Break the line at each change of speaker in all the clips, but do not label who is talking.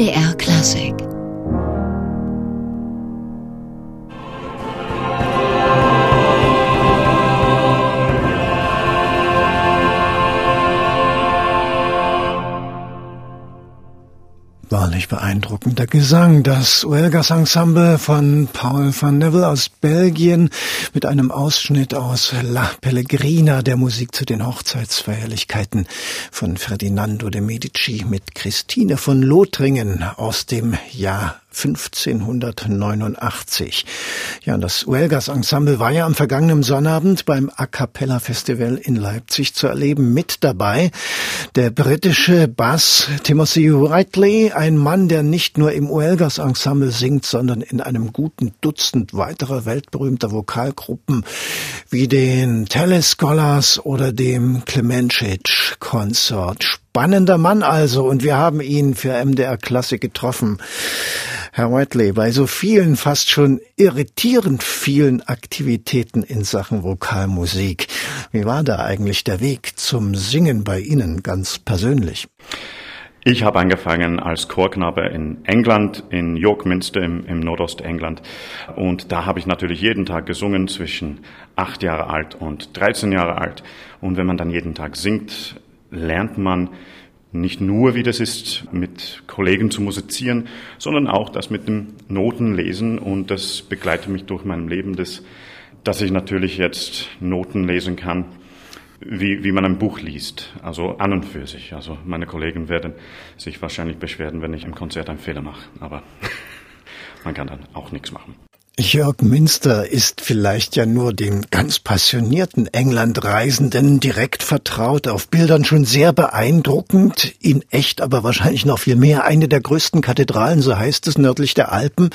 MDR Klassik
Wahrlich beeindruckender Gesang. Das Uelgas Ensemble von Paul van Neville aus Belgien mit einem Ausschnitt aus La Pellegrina, der Musik zu den Hochzeitsfeierlichkeiten von Ferdinando de Medici mit Christine von Lothringen aus dem Jahr 1589. Ja, das Uelgas Ensemble war ja am vergangenen Sonnabend beim A Cappella Festival in Leipzig zu erleben. Mit dabei der britische Bass Timothy Whiteley, ein Mann, der nicht nur im Uelgas Ensemble singt, sondern in einem guten Dutzend weiterer weltberühmter Vokalgruppen wie den Telescholars oder dem Clemencic Consort. Spannender Mann also und wir haben ihn für MDR Klassik getroffen. Herr Whiteley, bei so vielen, fast schon irritierend vielen Aktivitäten in Sachen Vokalmusik, wie war da eigentlich der Weg zum Singen bei Ihnen ganz persönlich?
Ich habe angefangen als Chorknabe in England, in York Minster im, im Nordostengland. Und da habe ich natürlich jeden Tag gesungen, zwischen acht Jahre alt und 13 Jahre alt. Und wenn man dann jeden Tag singt, lernt man nicht nur, wie das ist, mit Kollegen zu musizieren, sondern auch das mit dem Notenlesen und das begleitet mich durch mein Leben, das, dass ich natürlich jetzt Noten lesen kann, wie, wie man ein Buch liest, also an und für sich. Also meine Kollegen werden sich wahrscheinlich beschweren, wenn ich im Konzert einen Fehler mache, aber man kann dann auch nichts machen.
Jörg Münster ist vielleicht ja nur dem ganz passionierten Englandreisenden direkt vertraut, auf Bildern schon sehr beeindruckend, in echt aber wahrscheinlich noch viel mehr. Eine der größten Kathedralen, so heißt es, nördlich der Alpen.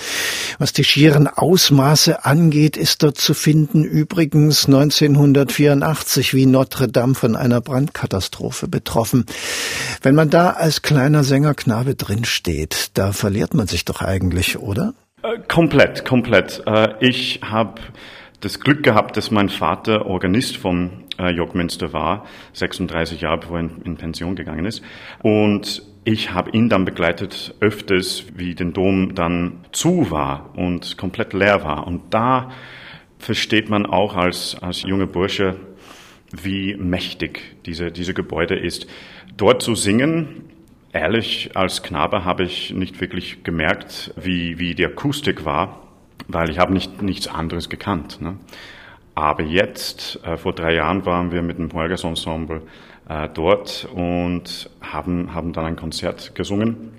Was die schieren Ausmaße angeht, ist dort zu finden übrigens 1984 wie Notre Dame von einer Brandkatastrophe betroffen. Wenn man da als kleiner Sängerknabe drinsteht, da verliert man sich doch eigentlich, oder?
Äh, komplett, komplett. Äh, ich habe das Glück gehabt, dass mein Vater Organist von äh, York Münster war, 36 Jahre bevor er in Pension gegangen ist. Und ich habe ihn dann begleitet öfters, wie den Dom dann zu war und komplett leer war. Und da versteht man auch als, als junger Bursche, wie mächtig diese, diese Gebäude ist. Dort zu singen, Ehrlich, als Knabe habe ich nicht wirklich gemerkt, wie, wie die Akustik war, weil ich habe nicht, nichts anderes gekannt. Ne? Aber jetzt, äh, vor drei Jahren waren wir mit dem Holgers Ensemble äh, dort und haben, haben dann ein Konzert gesungen.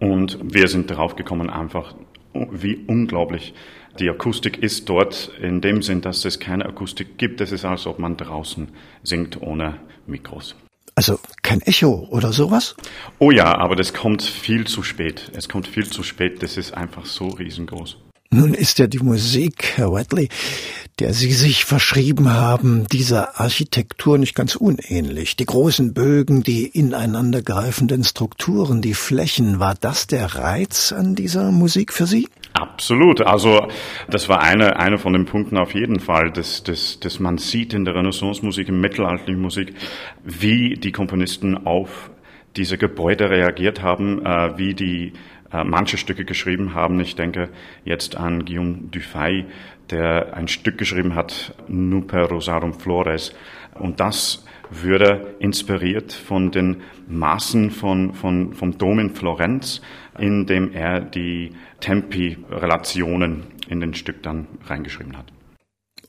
Und wir sind darauf gekommen, einfach, wie unglaublich die Akustik ist dort in dem Sinn, dass es keine Akustik gibt. Es ist, als ob man draußen singt ohne Mikros.
Also kein Echo oder sowas?
Oh ja, aber das kommt viel zu spät. Es kommt viel zu spät. Das ist einfach so riesengroß.
Nun ist ja die Musik, Herr Whitley, der Sie sich verschrieben haben, dieser Architektur nicht ganz unähnlich. Die großen Bögen, die ineinandergreifenden Strukturen, die Flächen, war das der Reiz an dieser Musik für Sie?
Absolut. Also das war eine, eine von den Punkten auf jeden Fall, dass, dass, dass man sieht in der Renaissance-Musik, in mittelalterlichen Musik, wie die Komponisten auf diese Gebäude reagiert haben, äh, wie die äh, manche Stücke geschrieben haben. Ich denke jetzt an Guillaume Dufay, der ein Stück geschrieben hat, Nuper Rosarum Flores. Und das würde inspiriert von den Maßen von, von, vom Dom in Florenz, in dem er die Tempi-Relationen in den Stück dann reingeschrieben hat.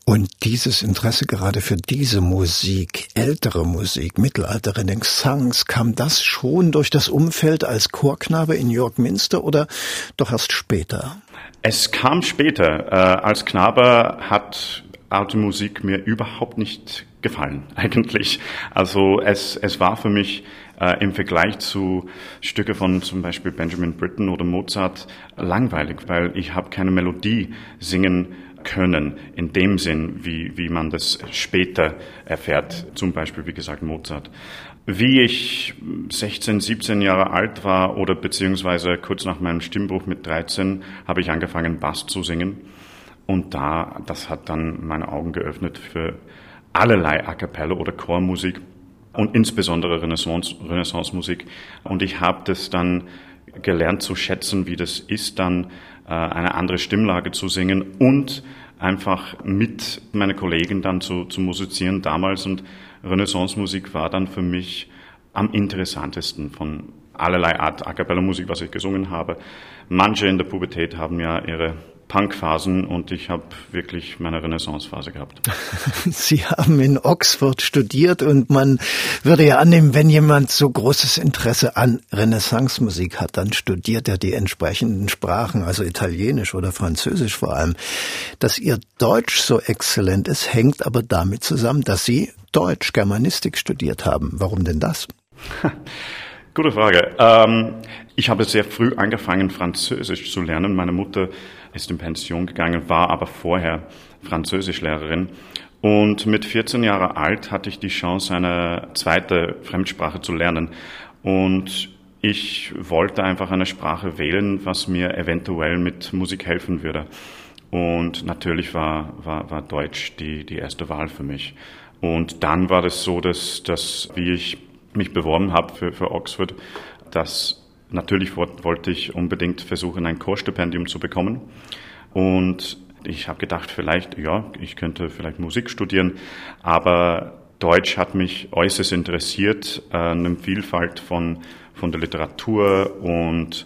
Und dieses Interesse gerade für diese Musik, ältere Musik, mittelalter Renaissance, kam das schon durch das Umfeld als Chorknabe in York Minster oder doch erst später?
Es kam später. Äh, als Knabe hat alte Musik mir überhaupt nicht gefallen, eigentlich. Also es, es war für mich äh, im Vergleich zu Stücke von zum Beispiel Benjamin Britten oder Mozart langweilig, weil ich habe keine Melodie singen können, in dem Sinn, wie, wie man das später erfährt, zum Beispiel, wie gesagt, Mozart. Wie ich 16, 17 Jahre alt war oder beziehungsweise kurz nach meinem Stimmbruch mit 13 habe ich angefangen, Bass zu singen. Und da, das hat dann meine Augen geöffnet für allerlei A cappella oder Chormusik und insbesondere Renaissance, Renaissance-Musik. Und ich habe das dann gelernt zu schätzen, wie das ist, dann äh, eine andere Stimmlage zu singen und einfach mit meinen Kollegen dann zu, zu musizieren damals. Und Renaissance-Musik war dann für mich am interessantesten von allerlei Art A cappella Musik, was ich gesungen habe. Manche in der Pubertät haben ja ihre Punkphasen und ich habe wirklich meine Renaissancephase gehabt.
Sie haben in Oxford studiert und man würde ja annehmen, wenn jemand so großes Interesse an Renaissance-Musik hat, dann studiert er die entsprechenden Sprachen, also Italienisch oder Französisch vor allem. Dass Ihr Deutsch so exzellent ist, hängt aber damit zusammen, dass Sie Deutsch, Germanistik studiert haben. Warum denn das?
Gute Frage. Ähm, ich habe sehr früh angefangen, Französisch zu lernen. Meine Mutter ist in Pension gegangen, war aber vorher Französischlehrerin. Und mit 14 Jahren alt hatte ich die Chance, eine zweite Fremdsprache zu lernen. Und ich wollte einfach eine Sprache wählen, was mir eventuell mit Musik helfen würde. Und natürlich war, war, war Deutsch die, die erste Wahl für mich. Und dann war das so, dass, dass wie ich mich beworben habe für, für Oxford, dass natürlich wollte ich unbedingt versuchen, ein Chorstipendium zu bekommen. Und ich habe gedacht, vielleicht, ja, ich könnte vielleicht Musik studieren, aber Deutsch hat mich äußerst interessiert, äh, eine Vielfalt von, von der Literatur und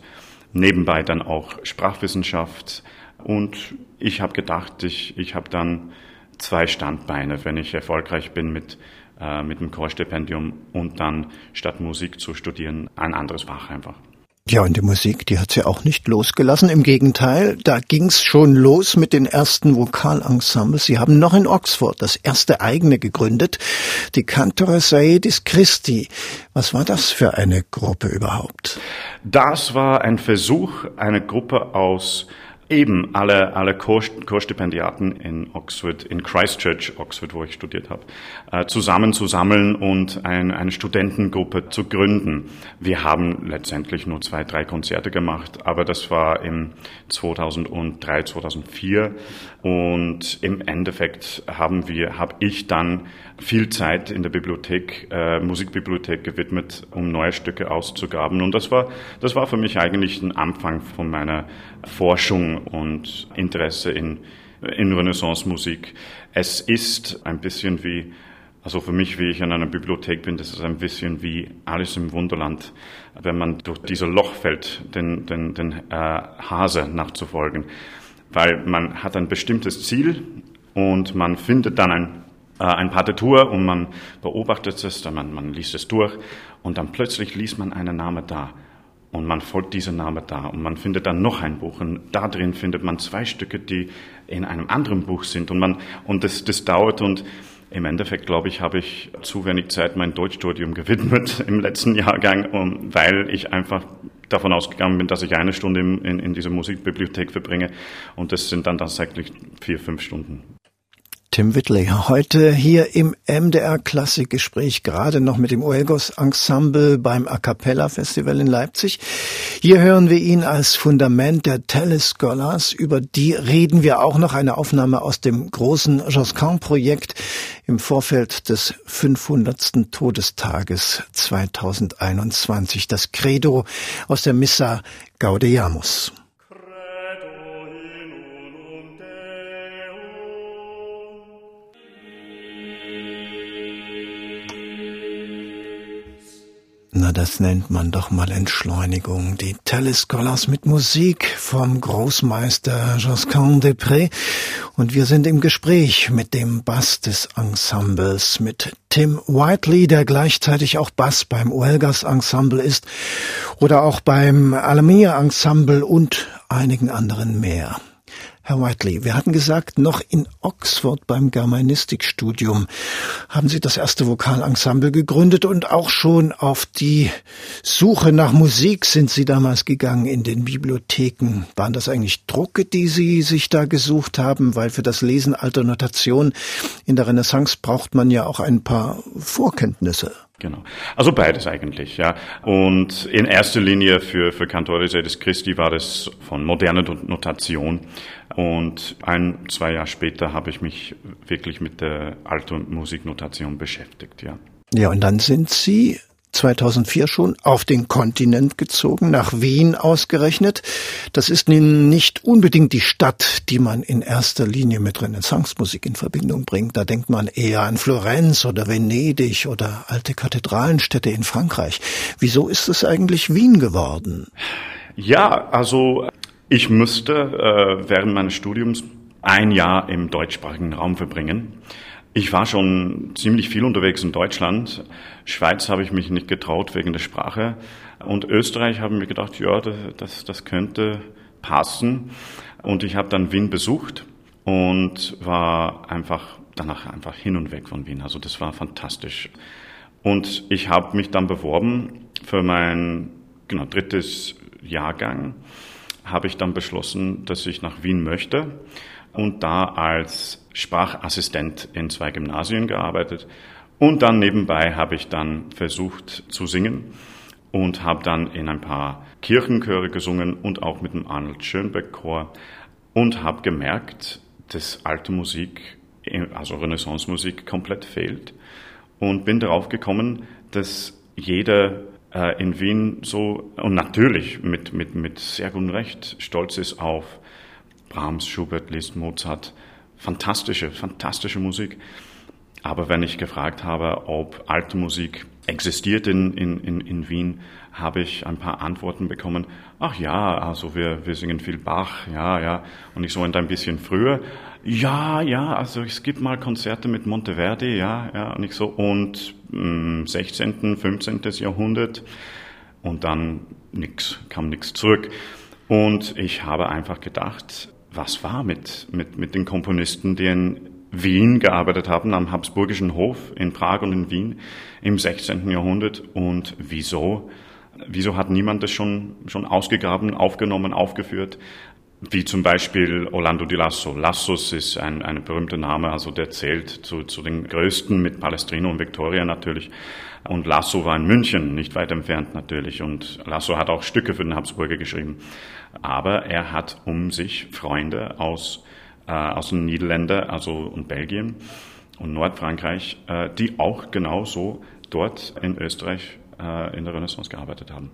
nebenbei dann auch Sprachwissenschaft. Und ich habe gedacht, ich, ich habe dann zwei Standbeine, wenn ich erfolgreich bin mit äh, mit dem Chorstipendium und dann statt Musik zu studieren ein anderes Fach einfach.
Ja, und die Musik, die hat sie auch nicht losgelassen. Im Gegenteil, da ging's schon los mit den ersten Vokalensembles. Sie haben noch in Oxford das erste eigene gegründet, die Cantora Saedis Christi. Was war das für eine Gruppe überhaupt?
Das war ein Versuch, eine Gruppe aus eben alle, alle Chorstipendiaten in Oxford, in Christchurch, Oxford, wo ich studiert habe, äh, zusammenzusammeln und ein, eine Studentengruppe zu gründen. Wir haben letztendlich nur zwei, drei Konzerte gemacht, aber das war im 2003, 2004 und im Endeffekt haben wir, habe ich dann viel Zeit in der Bibliothek, äh, Musikbibliothek gewidmet, um neue Stücke auszugraben. Und das war, das war für mich eigentlich ein Anfang von meiner Forschung und Interesse in, in Renaissance-Musik. Es ist ein bisschen wie, also für mich, wie ich in einer Bibliothek bin, das ist ein bisschen wie alles im Wunderland. Wenn man durch dieses Loch fällt, den, den, den äh, Hase nachzufolgen. Weil man hat ein bestimmtes Ziel und man findet dann ein äh, ein Partitur und man beobachtet es, man, man liest es durch und dann plötzlich liest man einen Namen da und man folgt diesem Namen da und man findet dann noch ein Buch und da drin findet man zwei Stücke, die in einem anderen Buch sind und man und das, das dauert und im Endeffekt, glaube ich, habe ich zu wenig Zeit mein Deutschstudium gewidmet im letzten Jahrgang, weil ich einfach davon ausgegangen bin, dass ich eine Stunde in, in, in dieser Musikbibliothek verbringe und das sind dann tatsächlich vier, fünf Stunden.
Tim Whitley. Heute hier im MDR Klassikgespräch, gerade noch mit dem Oegos Ensemble beim A Cappella Festival in Leipzig. Hier hören wir ihn als Fundament der Telescholars. Über die reden wir auch noch. Eine Aufnahme aus dem großen Josquin-Projekt im Vorfeld des 500. Todestages 2021. Das Credo aus der Missa Gaudeamus. Na, das nennt man doch mal Entschleunigung. Die Telescholars mit Musik vom Großmeister Josquin Després. Und wir sind im Gespräch mit dem Bass des Ensembles, mit Tim Whiteley, der gleichzeitig auch Bass beim Uelgas Ensemble ist oder auch beim Alamia Ensemble und einigen anderen mehr. Herr Whiteley, wir hatten gesagt, noch in Oxford beim Germanistikstudium haben Sie das erste Vokalensemble gegründet und auch schon auf die Suche nach Musik sind Sie damals gegangen in den Bibliotheken. Waren das eigentlich Drucke, die Sie sich da gesucht haben? Weil für das Lesen alter Notation in der Renaissance braucht man ja auch ein paar Vorkenntnisse.
Genau. Also beides eigentlich, ja. Und in erster Linie für, für Cantore Christi war das von moderner Notation. Und ein, zwei Jahre später habe ich mich wirklich mit der alten Musiknotation beschäftigt, ja.
Ja, und dann sind Sie 2004 schon auf den Kontinent gezogen, nach Wien ausgerechnet. Das ist nun nicht unbedingt die Stadt, die man in erster Linie mit Renaissancemusik in Verbindung bringt. Da denkt man eher an Florenz oder Venedig oder alte Kathedralenstädte in Frankreich. Wieso ist es eigentlich Wien geworden?
Ja, also ich müsste äh, während meines Studiums ein Jahr im deutschsprachigen Raum verbringen. Ich war schon ziemlich viel unterwegs in Deutschland. Schweiz habe ich mich nicht getraut wegen der Sprache. Und Österreich habe ich mir gedacht, ja, das, das könnte passen. Und ich habe dann Wien besucht und war einfach danach einfach hin und weg von Wien. Also das war fantastisch. Und ich habe mich dann beworben für mein genau, drittes Jahrgang. Habe ich dann beschlossen, dass ich nach Wien möchte und da als Sprachassistent in zwei Gymnasien gearbeitet. Und dann nebenbei habe ich dann versucht zu singen und habe dann in ein paar Kirchenchöre gesungen und auch mit dem Arnold Schönbeck Chor und habe gemerkt, dass alte Musik, also Renaissance-Musik, komplett fehlt und bin darauf gekommen, dass jeder äh, in Wien so und natürlich mit, mit, mit sehr gutem Recht stolz ist auf Brahms, Schubert, Liszt, Mozart. Fantastische, fantastische Musik. Aber wenn ich gefragt habe, ob alte Musik existiert in, in, in, Wien, habe ich ein paar Antworten bekommen. Ach ja, also wir, wir singen viel Bach, ja, ja. Und ich so ein bisschen früher. Ja, ja, also es gibt mal Konzerte mit Monteverdi, ja, ja. Und ich so, und mh, 16., 15. Jahrhundert. Und dann nix, kam nichts zurück. Und ich habe einfach gedacht, was war mit, mit, mit den Komponisten, die in Wien gearbeitet haben, am Habsburgischen Hof in Prag und in Wien im 16. Jahrhundert und wieso? Wieso hat niemand das schon, schon ausgegraben, aufgenommen, aufgeführt? Wie zum Beispiel Orlando di Lasso. Lassos ist ein, ein berühmter Name, also der zählt zu, zu den größten mit Palestrino und Victoria natürlich. Und Lasso war in München, nicht weit entfernt natürlich. Und Lasso hat auch Stücke für den Habsburger geschrieben. Aber er hat um sich Freunde aus, äh, aus den Niederländern also, und Belgien und Nordfrankreich, äh, die auch genauso dort in Österreich äh, in der Renaissance gearbeitet haben.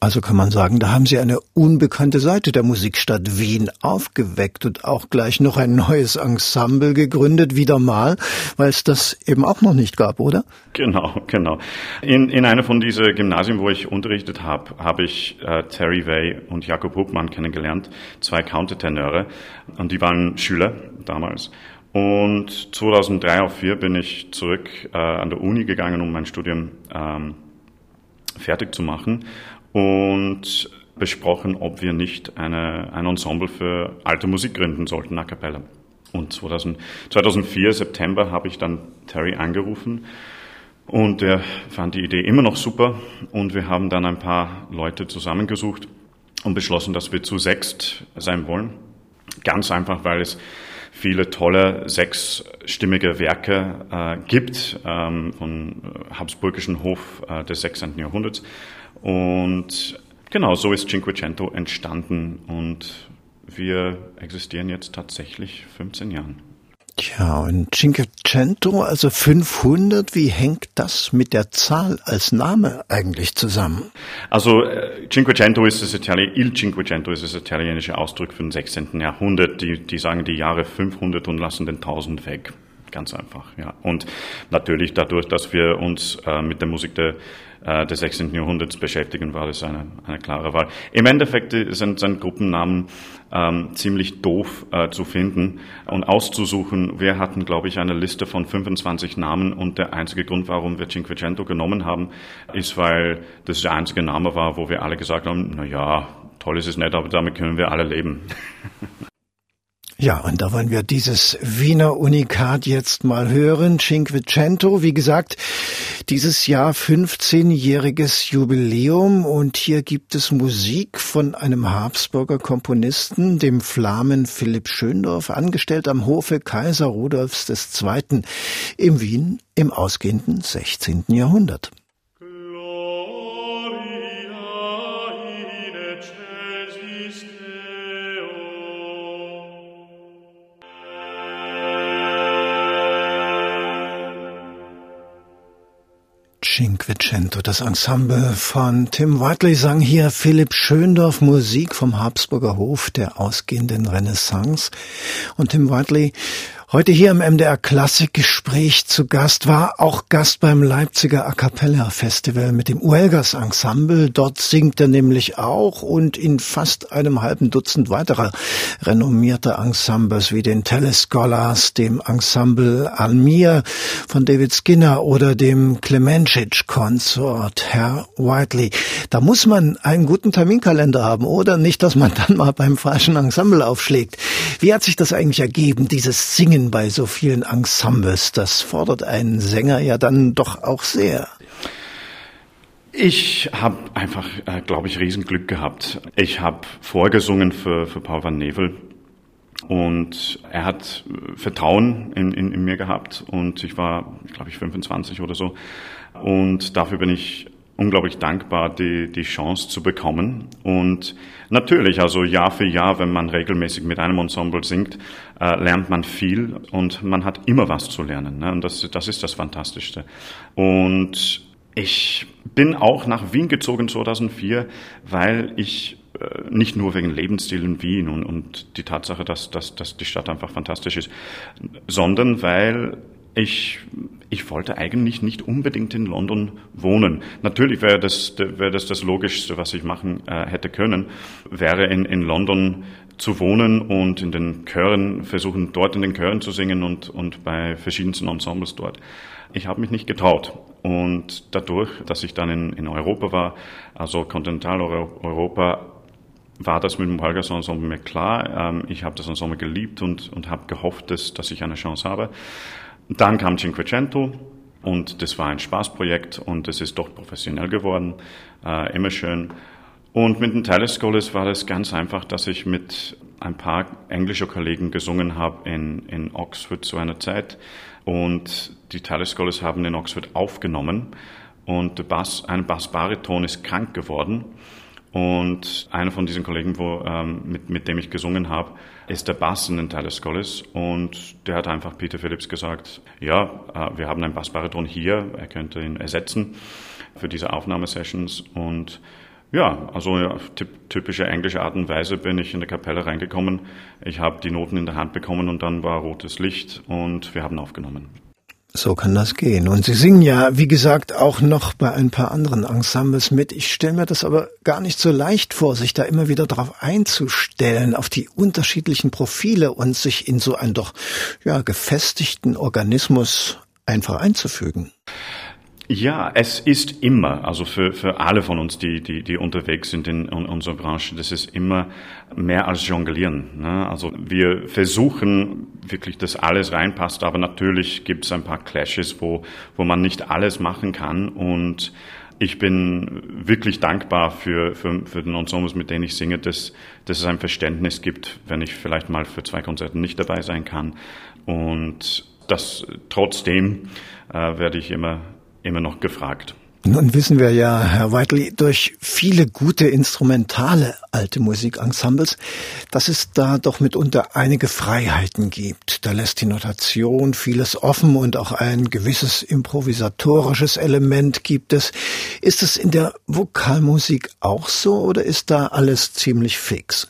Also kann man sagen, da haben Sie eine unbekannte Seite der Musikstadt Wien aufgeweckt und auch gleich noch ein neues Ensemble gegründet, wieder mal, weil es das eben auch noch nicht gab, oder?
Genau, genau. In, in einer von diesen Gymnasien, wo ich unterrichtet habe, habe ich äh, Terry Way und Jakob Huckmann kennengelernt, zwei Countertenöre, und die waren Schüler damals. Und 2003 auf 4 bin ich zurück äh, an der Uni gegangen, um mein Studium ähm, fertig zu machen und besprochen, ob wir nicht eine, ein Ensemble für alte Musik gründen sollten, a cappella. Und 2000, 2004, September, habe ich dann Terry angerufen und er fand die Idee immer noch super und wir haben dann ein paar Leute zusammengesucht und beschlossen, dass wir zu sechst sein wollen. Ganz einfach, weil es viele tolle sechsstimmige Werke äh, gibt ähm, vom Habsburgischen Hof äh, des 16. Jahrhunderts. Und genau so ist Cinquecento entstanden und wir existieren jetzt tatsächlich 15 Jahren.
Tja, und Cinquecento, also 500, wie hängt das mit der Zahl als Name eigentlich zusammen?
Also äh, Cinquecento ist das Italien, Il Cinquecento ist das italienische Ausdruck für den 16. Jahrhundert. Die, die sagen die Jahre 500 und lassen den 1000 weg. Ganz einfach, ja. Und natürlich dadurch, dass wir uns äh, mit der Musik der, äh, des 16. Jahrhunderts beschäftigen, war das eine, eine klare Wahl. Im Endeffekt sind, sind Gruppennamen ähm, ziemlich doof äh, zu finden und auszusuchen. Wir hatten, glaube ich, eine Liste von 25 Namen und der einzige Grund, warum wir Cinquecento genommen haben, ist, weil das der einzige Name war, wo wir alle gesagt haben, na ja, toll ist es nicht, aber damit können wir alle leben.
Ja, und da wollen wir dieses Wiener Unikat jetzt mal hören. Cinquecento, wie gesagt, dieses Jahr 15-jähriges Jubiläum und hier gibt es Musik von einem Habsburger Komponisten, dem Flamen Philipp Schöndorf, angestellt am Hofe Kaiser Rudolfs II. im Wien im ausgehenden 16. Jahrhundert. Cinquecento, das Ensemble von Tim Whiteley sang hier Philipp Schöndorf Musik vom Habsburger Hof der ausgehenden Renaissance. Und Tim Whiteley Heute hier im MDR Klassikgespräch zu Gast war auch Gast beim Leipziger A Cappella Festival mit dem Uelgas Ensemble. Dort singt er nämlich auch und in fast einem halben Dutzend weiterer renommierter Ensembles wie den Telescholars, dem Ensemble Almir von David Skinner oder dem Clemencic Consort, Herr Whiteley. Da muss man einen guten Terminkalender haben oder nicht, dass man dann mal beim falschen Ensemble aufschlägt. Wie hat sich das eigentlich ergeben, dieses Singen Singen bei so vielen Ensembles, das fordert einen Sänger ja dann doch auch sehr.
Ich habe einfach, äh, glaube ich, Riesenglück gehabt. Ich habe vorgesungen für, für Paul van Nevel und er hat Vertrauen in, in, in mir gehabt und ich war, glaube ich, 25 oder so. Und dafür bin ich unglaublich dankbar, die, die Chance zu bekommen. Und natürlich, also Jahr für Jahr, wenn man regelmäßig mit einem Ensemble singt, äh, lernt man viel und man hat immer was zu lernen. Ne? Und das, das ist das Fantastischste. Und ich bin auch nach Wien gezogen 2004, weil ich äh, nicht nur wegen Lebensstil in Wien und, und die Tatsache, dass, dass, dass die Stadt einfach fantastisch ist, sondern weil ich, ich wollte eigentlich nicht unbedingt in London wohnen. Natürlich wäre das, wäre das das Logischste, was ich machen äh, hätte können, wäre in, in London zu wohnen und in den Chören versuchen, dort in den Chören zu singen und, und bei verschiedensten Ensembles dort. Ich habe mich nicht getraut. Und dadurch, dass ich dann in, in Europa war, also Kontinentaleuropa, war das mit dem Holgers Ensemble mir klar. Ähm, ich habe das Ensemble geliebt und, und habe gehofft, dass, dass ich eine Chance habe. Dann kam Cinquecento und das war ein Spaßprojekt und es ist doch professionell geworden, äh, immer schön. Und mit den Telescholars war das ganz einfach, dass ich mit ein paar englischer Kollegen gesungen habe in, in Oxford zu einer Zeit. Und die Telescholars haben in Oxford aufgenommen und der Bass, ein Bassbariton ist krank geworden. Und einer von diesen Kollegen, wo, ähm, mit, mit dem ich gesungen habe, ist der Bass in den Telescolis und der hat einfach Peter Phillips gesagt, ja, äh, wir haben einen Bassbariton hier, er könnte ihn ersetzen für diese Aufnahmesessions und ja, also auf typische englische Art und Weise bin ich in der Kapelle reingekommen. Ich habe die Noten in der Hand bekommen und dann war rotes Licht und wir haben aufgenommen.
So kann das gehen. Und Sie singen ja, wie gesagt, auch noch bei ein paar anderen Ensembles mit. Ich stelle mir das aber gar nicht so leicht vor, sich da immer wieder darauf einzustellen, auf die unterschiedlichen Profile und sich in so einen doch ja gefestigten Organismus einfach einzufügen.
Ja, es ist immer, also für, für alle von uns, die, die, die unterwegs sind in, in unserer Branche, das ist immer mehr als Jonglieren. Ne? Also wir versuchen wirklich, dass alles reinpasst, aber natürlich gibt es ein paar Clashes, wo, wo man nicht alles machen kann und ich bin wirklich dankbar für, für, für den Ensembles, mit denen ich singe, dass, dass es ein Verständnis gibt, wenn ich vielleicht mal für zwei Konzerte nicht dabei sein kann. Und das trotzdem äh, werde ich immer immer noch gefragt.
Nun wissen wir ja, Herr Whiteley, durch viele gute instrumentale alte Musikensembles, dass es da doch mitunter einige Freiheiten gibt. Da lässt die Notation vieles offen und auch ein gewisses improvisatorisches Element gibt es. Ist es in der Vokalmusik auch so oder ist da alles ziemlich fix?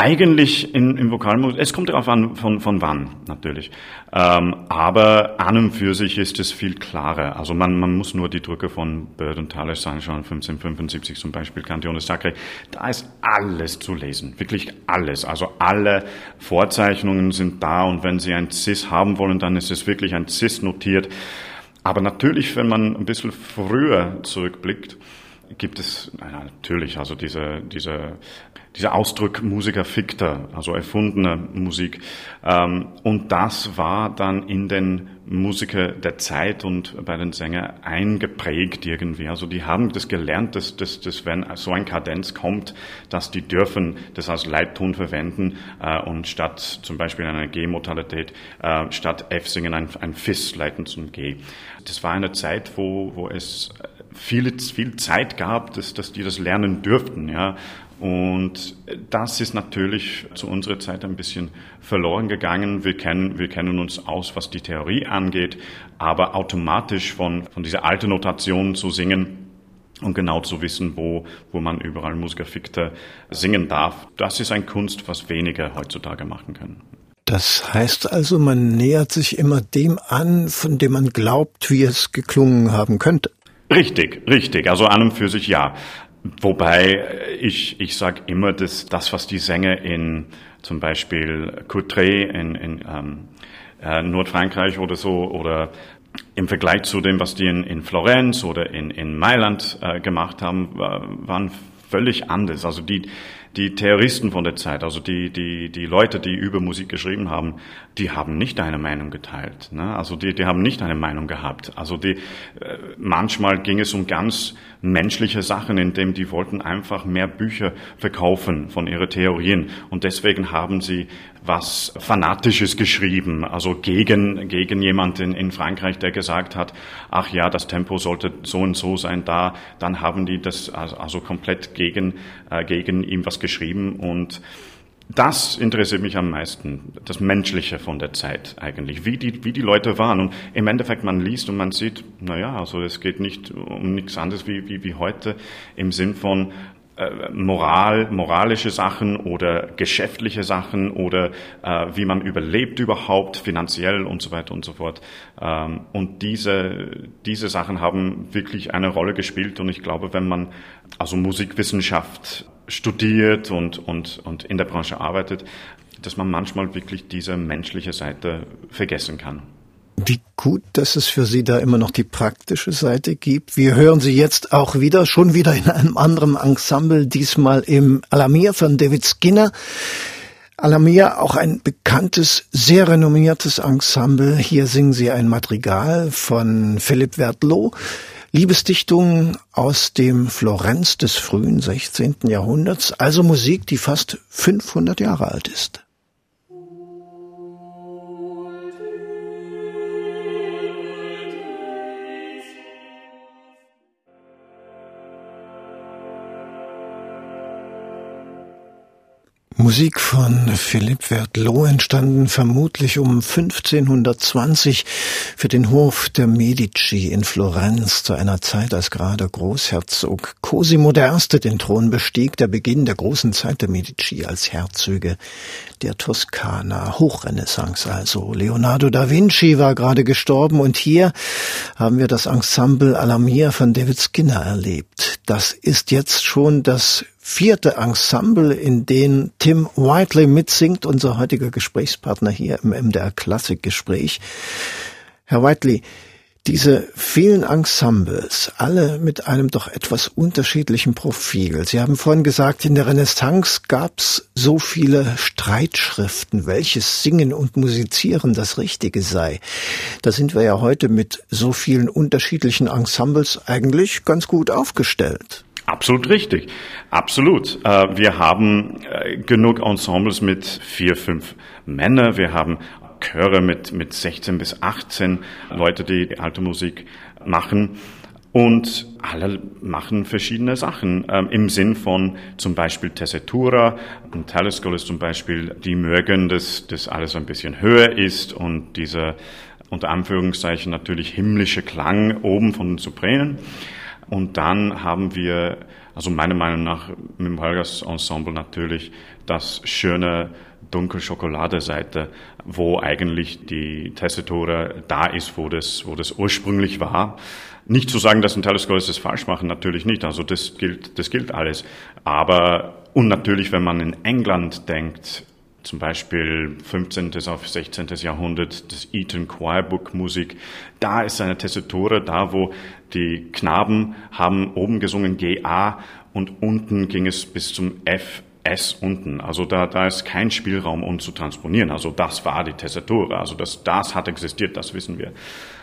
Eigentlich in, im Vokalmodus, es kommt darauf an, von, von wann natürlich. Ähm, aber an und für sich ist es viel klarer. Also man, man muss nur die Drücke von Bird und Thales anschauen, 1575 zum Beispiel, Cantione Sacre. Da ist alles zu lesen, wirklich alles. Also alle Vorzeichnungen sind da und wenn Sie ein Cis haben wollen, dann ist es wirklich ein Cis notiert. Aber natürlich, wenn man ein bisschen früher zurückblickt, gibt es naja, natürlich also diese, diese dieser Ausdruck Musiker ficta, also erfundene Musik. Ähm, und das war dann in den Musiker der Zeit und bei den Sängern eingeprägt irgendwie. Also die haben das gelernt, dass, dass, dass wenn so ein Kadenz kommt, dass die dürfen das als Leitton verwenden äh, und statt zum Beispiel einer G-Modalität, äh, statt F singen ein, ein Fis leiten zum G. Das war eine Zeit, wo, wo es viele, viel Zeit gab, dass, dass die das lernen dürften, ja. Und das ist natürlich zu unserer Zeit ein bisschen verloren gegangen. Wir kennen, wir kennen uns aus, was die Theorie angeht, aber automatisch von, von dieser alten Notation zu singen, und genau zu wissen, wo, wo man überall Musiker Ficta singen darf. Das ist ein Kunst, was weniger heutzutage machen können.
Das heißt also, man nähert sich immer dem an, von dem man glaubt, wie es geklungen haben könnte.
Richtig, richtig. Also an und für sich ja. Wobei ich, ich sage immer, dass das, was die Sänger in zum Beispiel Courtrai in, in ähm, äh, Nordfrankreich oder so oder im Vergleich zu dem, was die in, in Florenz oder in, in Mailand äh, gemacht haben, waren völlig anders. Also die, die Theoristen von der Zeit, also die, die, die Leute, die über Musik geschrieben haben, die haben nicht eine Meinung geteilt. Ne? Also die, die haben nicht eine Meinung gehabt. Also die, äh, manchmal ging es um ganz menschliche Sachen, in dem die wollten einfach mehr Bücher verkaufen von ihren Theorien. Und deswegen haben sie was Fanatisches geschrieben, also gegen, gegen jemanden in Frankreich, der gesagt hat, ach ja, das Tempo sollte so und so sein da, dann haben die das also, komplett gegen, äh, gegen ihm was geschrieben und das interessiert mich am meisten, das Menschliche von der Zeit eigentlich, wie die, wie die Leute waren. Und im Endeffekt, man liest und man sieht, naja, also es geht nicht um nichts anderes wie, wie, wie heute im Sinn von, äh, Moral, moralische Sachen oder geschäftliche Sachen oder äh, wie man überlebt überhaupt finanziell und so weiter und so fort. Ähm, und diese, diese Sachen haben wirklich eine Rolle gespielt und ich glaube, wenn man also Musikwissenschaft studiert und, und, und in der Branche arbeitet, dass man manchmal wirklich diese menschliche Seite vergessen kann.
Wie gut, dass es für Sie da immer noch die praktische Seite gibt. Wir hören Sie jetzt auch wieder, schon wieder in einem anderen Ensemble, diesmal im Alamir von David Skinner. Alamir, auch ein bekanntes, sehr renommiertes Ensemble. Hier singen Sie ein Madrigal von Philipp Wertlow. Liebesdichtungen aus dem Florenz des frühen 16. Jahrhunderts, also Musik, die fast 500 Jahre alt ist. Musik von Philipp Wertloh entstanden vermutlich um 1520 für den Hof der Medici in Florenz zu einer Zeit, als gerade Großherzog Cosimo I. den Thron bestieg, der Beginn der großen Zeit der Medici als Herzöge der Toskana. Hochrenaissance also. Leonardo da Vinci war gerade gestorben und hier haben wir das Ensemble Alamir von David Skinner erlebt. Das ist jetzt schon das vierte Ensemble, in dem Tim Whiteley mitsingt, unser heutiger Gesprächspartner hier im MDR Klassikgespräch. Herr Whiteley, diese vielen Ensembles, alle mit einem doch etwas unterschiedlichen Profil. Sie haben vorhin gesagt, in der Renaissance gab's so viele Streitschriften, welches Singen und Musizieren das Richtige sei. Da sind wir ja heute mit so vielen unterschiedlichen Ensembles eigentlich ganz gut aufgestellt.
Absolut richtig, absolut. Äh, wir haben äh, genug Ensembles mit vier, fünf Männer. Wir haben Chöre mit, mit 16 bis 18 Leute, die alte Musik machen. Und alle machen verschiedene Sachen ähm, im Sinn von zum Beispiel Tessitura. Ein Telescope ist zum Beispiel, die mögen, dass das alles ein bisschen höher ist und dieser unter Anführungszeichen natürlich himmlische Klang oben von den Sopranen. Und dann haben wir, also meiner Meinung nach, mit dem Holgers Ensemble natürlich das schöne dunkle Schokoladeseite, wo eigentlich die Tessitura da ist, wo das, wo das ursprünglich war. Nicht zu sagen, dass ein Teleskop das falsch machen, natürlich nicht. Also das gilt, das gilt alles. Aber, und natürlich, wenn man in England denkt, zum Beispiel 15. auf 16. Jahrhundert, das Eton Choir Book Musik. Da ist eine Tessitura, da wo die Knaben haben oben gesungen GA und unten ging es bis zum F S unten. Also da, da ist kein Spielraum, um zu transponieren. Also das war die Tessitura. Also das, das hat existiert, das wissen wir.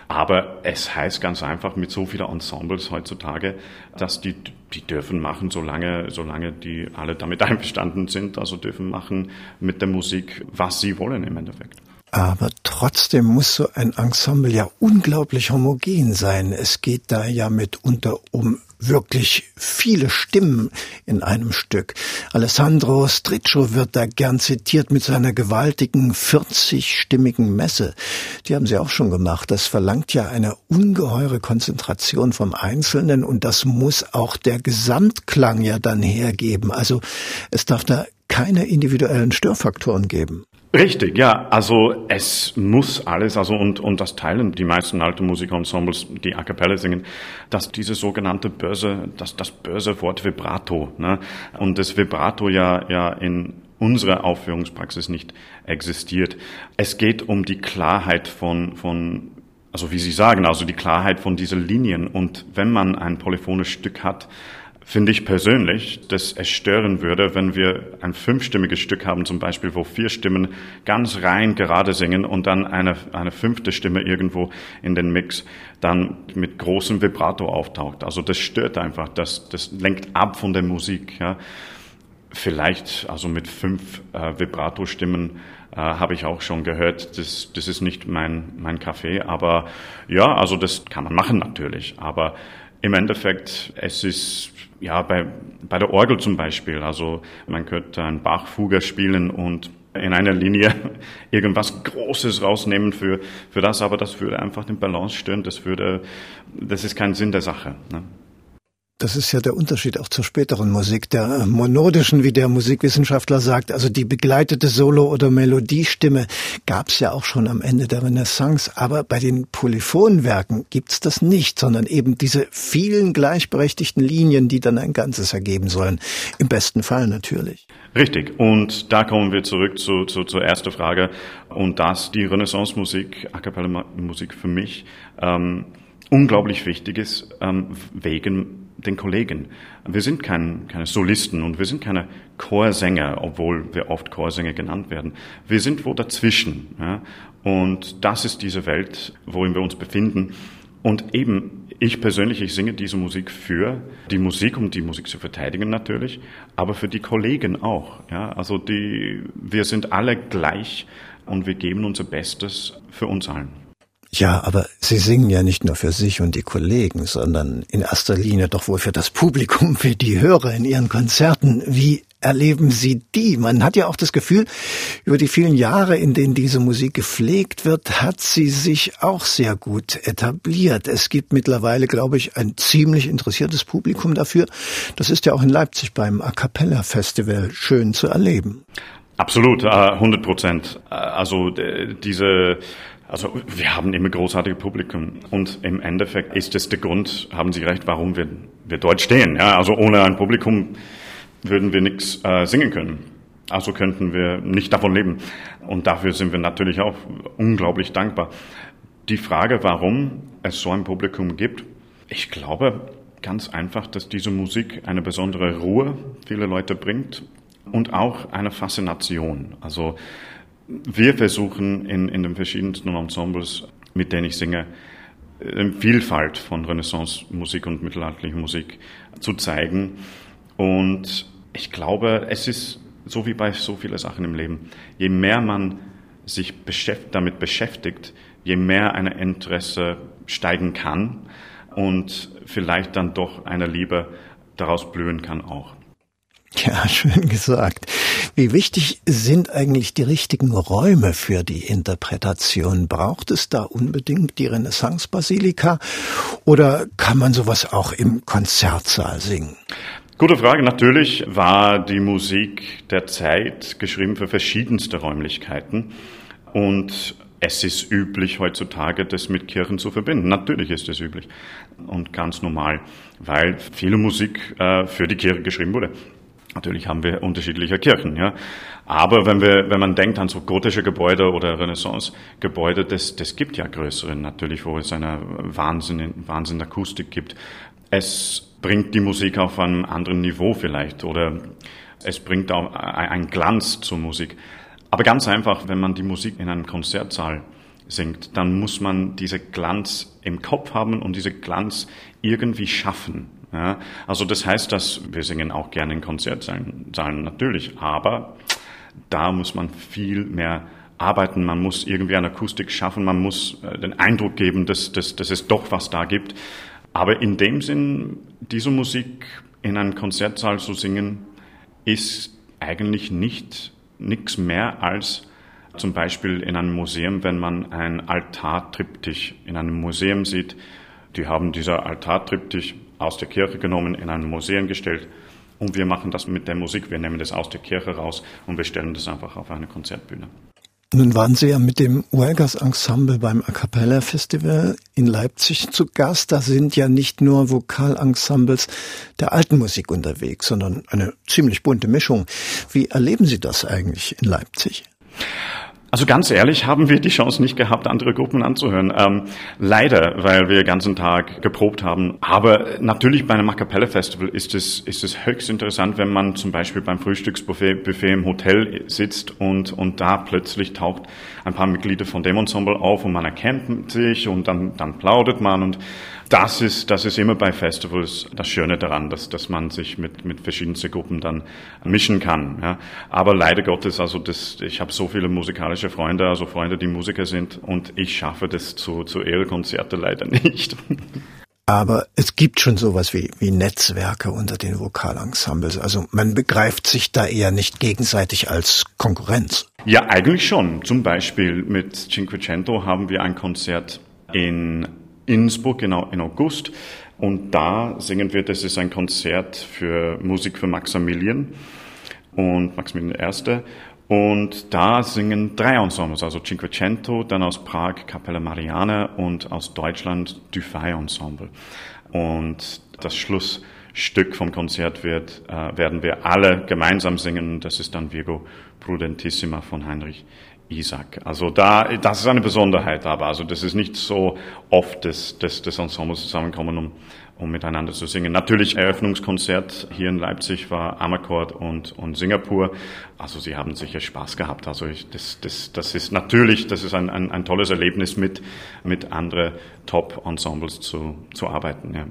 Aber es heißt ganz einfach mit so vielen Ensembles heutzutage, dass die, die dürfen machen, solange, solange die alle damit einverstanden sind, also dürfen machen mit der Musik, was sie wollen im Endeffekt.
Aber trotzdem muss so ein Ensemble ja unglaublich homogen sein. Es geht da ja mitunter um wirklich viele Stimmen in einem Stück. Alessandro Striccio wird da gern zitiert mit seiner gewaltigen 40-stimmigen Messe. Die haben Sie auch schon gemacht. Das verlangt ja eine ungeheure Konzentration vom Einzelnen und das muss auch der Gesamtklang ja dann hergeben. Also es darf da keine individuellen Störfaktoren geben.
Richtig, ja. Also es muss alles, also und, und das teilen die meisten alte Musikensembles, die A cappella singen, dass diese sogenannte böse, das, das böse Wort Vibrato, ne? Und das Vibrato ja, ja in unserer Aufführungspraxis nicht existiert. Es geht um die Klarheit von, von also wie Sie sagen, also die Klarheit von diesen Linien. Und wenn man ein polyphones Stück hat, finde ich persönlich, dass es stören würde, wenn wir ein fünfstimmiges Stück haben, zum Beispiel, wo vier Stimmen ganz rein gerade singen und dann eine, eine fünfte Stimme irgendwo in den Mix dann mit großem Vibrato auftaucht. Also das stört einfach, das, das lenkt ab von der Musik. Ja. Vielleicht, also mit fünf äh, Vibrato-Stimmen äh, habe ich auch schon gehört, das, das ist nicht mein, mein Kaffee, aber ja, also das kann man machen natürlich, aber im Endeffekt, es ist ja bei, bei der Orgel zum Beispiel. Also man könnte einen Bachfuger spielen und in einer Linie irgendwas Großes rausnehmen für, für das, aber das würde einfach den Balance stören. Das würde, das ist kein Sinn der Sache. Ne?
Das ist ja der Unterschied auch zur späteren Musik, der monodischen, wie der Musikwissenschaftler sagt. Also die begleitete Solo- oder Melodiestimme gab es ja auch schon am Ende der Renaissance. Aber bei den Polyphonwerken gibt's das nicht, sondern eben diese vielen gleichberechtigten Linien, die dann ein Ganzes ergeben sollen. Im besten Fall natürlich.
Richtig. Und da kommen wir zurück zu, zu, zur ersten Frage. Und dass die Renaissance-Musik, A Cappella-Musik für mich, ähm, unglaublich wichtig ist, ähm, wegen den Kollegen. Wir sind kein, keine Solisten und wir sind keine Chorsänger, obwohl wir oft Chorsänger genannt werden. Wir sind wo dazwischen. Ja? Und das ist diese Welt, worin wir uns befinden. Und eben, ich persönlich, ich singe diese Musik für die Musik, um die Musik zu verteidigen natürlich, aber für die Kollegen auch. Ja? Also die, wir sind alle gleich und wir geben unser Bestes für uns allen.
Ja, aber Sie singen ja nicht nur für sich und die Kollegen, sondern in erster Linie doch wohl für das Publikum, für die Hörer in Ihren Konzerten. Wie erleben Sie die? Man hat ja auch das Gefühl, über die vielen Jahre, in denen diese Musik gepflegt wird, hat sie sich auch sehr gut etabliert. Es gibt mittlerweile, glaube ich, ein ziemlich interessiertes Publikum dafür. Das ist ja auch in Leipzig beim A Cappella Festival schön zu erleben.
Absolut, 100 äh, Prozent. Äh, also diese also wir haben immer großartige Publikum und im Endeffekt ist es der Grund, haben Sie recht, warum wir, wir dort stehen. Ja, also ohne ein Publikum würden wir nichts äh, singen können. Also könnten wir nicht davon leben. Und dafür sind wir natürlich auch unglaublich dankbar. Die Frage, warum es so ein Publikum gibt, ich glaube ganz einfach, dass diese Musik eine besondere Ruhe viele Leute bringt und auch eine Faszination. Also wir versuchen in, in den verschiedensten Ensembles, mit denen ich singe, Vielfalt von Renaissance-Musik und mittelalterlicher Musik zu zeigen. Und ich glaube, es ist so wie bei so vielen Sachen im Leben. Je mehr man sich beschäftigt, damit beschäftigt, je mehr ein Interesse steigen kann und vielleicht dann doch eine Liebe daraus blühen kann auch.
Ja, schön gesagt. Wie wichtig sind eigentlich die richtigen Räume für die Interpretation? Braucht es da unbedingt die Renaissance-Basilika oder kann man sowas auch im Konzertsaal singen?
Gute Frage. Natürlich war die Musik der Zeit geschrieben für verschiedenste Räumlichkeiten und es ist üblich heutzutage, das mit Kirchen zu verbinden. Natürlich ist es üblich und ganz normal, weil viele Musik äh, für die Kirche geschrieben wurde. Natürlich haben wir unterschiedliche Kirchen, ja. Aber wenn wir, wenn man denkt an so gotische Gebäude oder Renaissance-Gebäude, das, das gibt ja größere natürlich, wo es eine Wahnsinn, Wahnsinn Akustik gibt. Es bringt die Musik auf einem anderen Niveau vielleicht oder es bringt auch einen Glanz zur Musik. Aber ganz einfach, wenn man die Musik in einem Konzertsaal singt, dann muss man diese Glanz im Kopf haben und diese Glanz irgendwie schaffen. Ja, also das heißt, dass wir singen auch gerne in Konzertsälen natürlich, aber da muss man viel mehr arbeiten, man muss irgendwie eine Akustik schaffen, man muss äh, den Eindruck geben, dass, dass, dass es doch was da gibt. Aber in dem Sinn, diese Musik in einem Konzertsaal zu singen, ist eigentlich nicht nichts mehr als zum Beispiel in einem Museum, wenn man ein Altartriptych in einem Museum sieht. Die haben dieser Altartriptych aus der Kirche genommen, in ein Museum gestellt und wir machen das mit der Musik. Wir nehmen das aus der Kirche raus und wir stellen das einfach auf eine Konzertbühne.
Nun waren Sie ja mit dem Uelgas Ensemble beim A Cappella Festival in Leipzig zu Gast. Da sind ja nicht nur Vokalensembles der alten Musik unterwegs, sondern eine ziemlich bunte Mischung. Wie erleben Sie das eigentlich in Leipzig?
Also ganz ehrlich haben wir die Chance nicht gehabt, andere Gruppen anzuhören. Ähm, leider, weil wir den ganzen Tag geprobt haben. Aber natürlich bei einem A Festival ist es, ist es höchst interessant, wenn man zum Beispiel beim Frühstücksbuffet Buffet im Hotel sitzt und, und da plötzlich taucht ein paar Mitglieder von dem Ensemble auf und man erkennt sich und dann, dann plaudert man und das ist, das ist immer bei Festivals das Schöne daran, dass, dass man sich mit, mit verschiedensten Gruppen dann mischen kann. Ja. Aber leider Gottes, also das, ich habe so viele musikalische Freunde, also Freunde, die Musiker sind und ich schaffe das zu, zu ihre Konzerte leider nicht.
Aber es gibt schon sowas wie, wie Netzwerke unter den Vokalensembles. Also man begreift sich da eher nicht gegenseitig als Konkurrenz.
Ja, eigentlich schon. Zum Beispiel mit Cinquecento haben wir ein Konzert in Innsbruck genau in August. Und da singen wir, das ist ein Konzert für Musik für Maximilian und Maximilian I. Und da singen drei Ensembles, also Cinquecento, dann aus Prag Capella Mariana und aus Deutschland Dufay Ensemble. Und das Schlussstück vom Konzert wird, äh, werden wir alle gemeinsam singen. Das ist dann Virgo Prudentissima von Heinrich Isaac. Also da, das ist eine Besonderheit, aber also das ist nicht so oft, dass, dass das Ensemble zusammenkommen, um, um miteinander zu singen. Natürlich Eröffnungskonzert hier in Leipzig war Amakord und, und Singapur. Also sie haben sicher Spaß gehabt. Also ich, das, das, das ist natürlich, das ist ein, ein, ein tolles Erlebnis mit, mit anderen Top-Ensembles zu, zu arbeiten. Ja.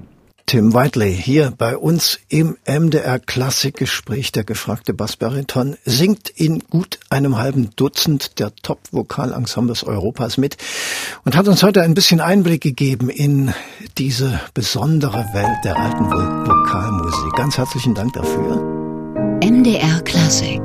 Tim Whiteley hier bei uns im MDR Klassikgespräch. Der gefragte Bassbariton singt in gut einem halben Dutzend der Top-Vokalensembles Europas mit und hat uns heute ein bisschen Einblick gegeben in diese besondere Welt der alten Vokalmusik. Ganz herzlichen Dank dafür.
MDR Klassik